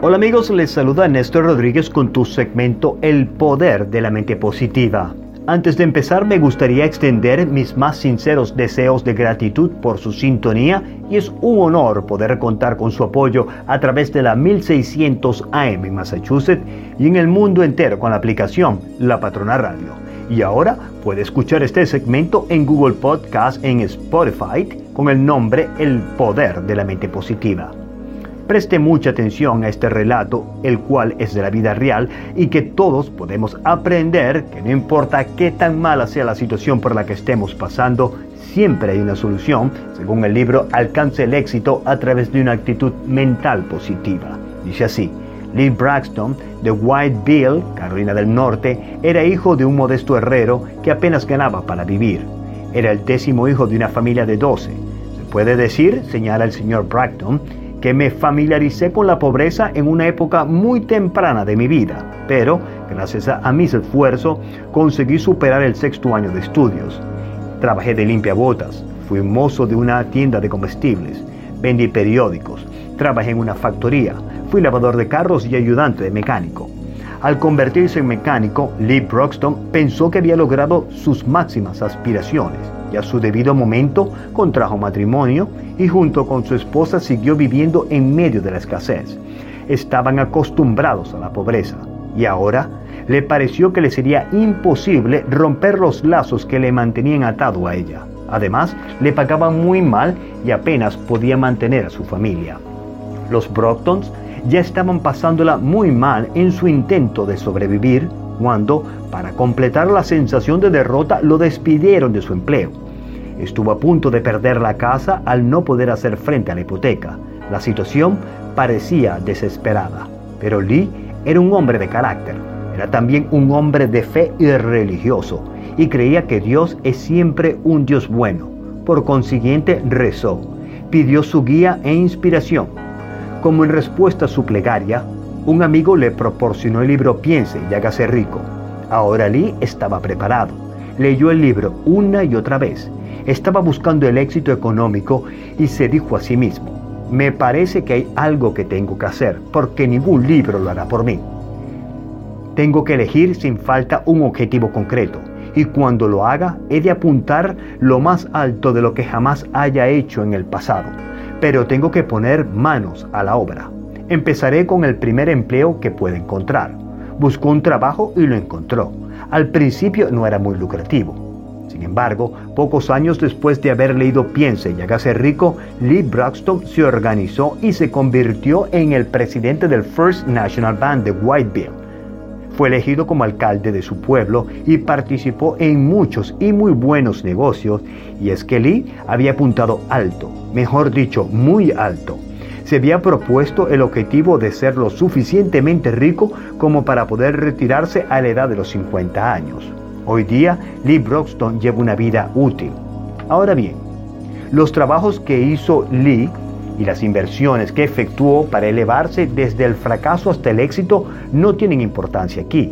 Hola amigos, les saluda Néstor Rodríguez con tu segmento El Poder de la Mente Positiva. Antes de empezar me gustaría extender mis más sinceros deseos de gratitud por su sintonía y es un honor poder contar con su apoyo a través de la 1600 AM en Massachusetts y en el mundo entero con la aplicación La Patrona Radio. Y ahora puede escuchar este segmento en Google Podcast en Spotify con el nombre El Poder de la Mente Positiva. Preste mucha atención a este relato, el cual es de la vida real y que todos podemos aprender que no importa qué tan mala sea la situación por la que estemos pasando, siempre hay una solución, según el libro Alcance el éxito a través de una actitud mental positiva. Dice así, Lee Braxton, de White Bill, Carolina del Norte, era hijo de un modesto herrero que apenas ganaba para vivir. Era el décimo hijo de una familia de doce. Se puede decir, señala el señor Braxton, que me familiaricé con la pobreza en una época muy temprana de mi vida, pero gracias a, mis esfuerzos conseguí superar el sexto año de estudios. Trabajé de limpiabotas, fui mozo de una tienda de comestibles, vendí periódicos, trabajé en una factoría, fui lavador de carros y ayudante de mecánico. Al convertirse en mecánico, Lee Broxton pensó que había logrado sus máximas aspiraciones y a su debido momento contrajo matrimonio y junto con su esposa siguió viviendo en medio de la escasez. Estaban acostumbrados a la pobreza y ahora le pareció que le sería imposible romper los lazos que le mantenían atado a ella. Además, le pagaban muy mal y apenas podía mantener a su familia. Los Brocktons ya estaban pasándola muy mal en su intento de sobrevivir cuando, para completar la sensación de derrota, lo despidieron de su empleo. Estuvo a punto de perder la casa al no poder hacer frente a la hipoteca. La situación parecía desesperada, pero Lee era un hombre de carácter. Era también un hombre de fe y religioso y creía que Dios es siempre un Dios bueno. Por consiguiente rezó, pidió su guía e inspiración. Como en respuesta a su plegaria, un amigo le proporcionó el libro Piense y hágase rico. Ahora Lee estaba preparado. Leyó el libro una y otra vez. Estaba buscando el éxito económico y se dijo a sí mismo, me parece que hay algo que tengo que hacer, porque ningún libro lo hará por mí. Tengo que elegir sin falta un objetivo concreto, y cuando lo haga he de apuntar lo más alto de lo que jamás haya hecho en el pasado, pero tengo que poner manos a la obra. Empezaré con el primer empleo que pueda encontrar. Buscó un trabajo y lo encontró. Al principio no era muy lucrativo. Sin embargo, pocos años después de haber leído Piense y hágase rico, Lee Braxton se organizó y se convirtió en el presidente del First National Bank de Whiteville. Fue elegido como alcalde de su pueblo y participó en muchos y muy buenos negocios, y es que Lee había apuntado alto, mejor dicho, muy alto se había propuesto el objetivo de ser lo suficientemente rico como para poder retirarse a la edad de los 50 años. Hoy día, Lee Broxton lleva una vida útil. Ahora bien, los trabajos que hizo Lee y las inversiones que efectuó para elevarse desde el fracaso hasta el éxito no tienen importancia aquí.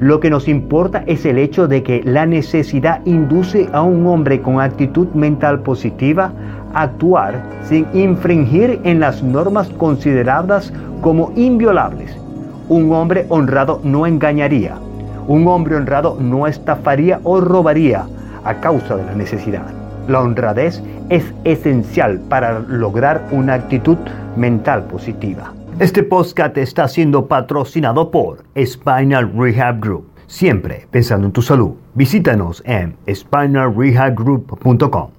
Lo que nos importa es el hecho de que la necesidad induce a un hombre con actitud mental positiva actuar sin infringir en las normas consideradas como inviolables. Un hombre honrado no engañaría. Un hombre honrado no estafaría o robaría a causa de la necesidad. La honradez es esencial para lograr una actitud mental positiva. Este podcast está siendo patrocinado por Spinal Rehab Group. Siempre pensando en tu salud. Visítanos en spinalrehabgroup.com.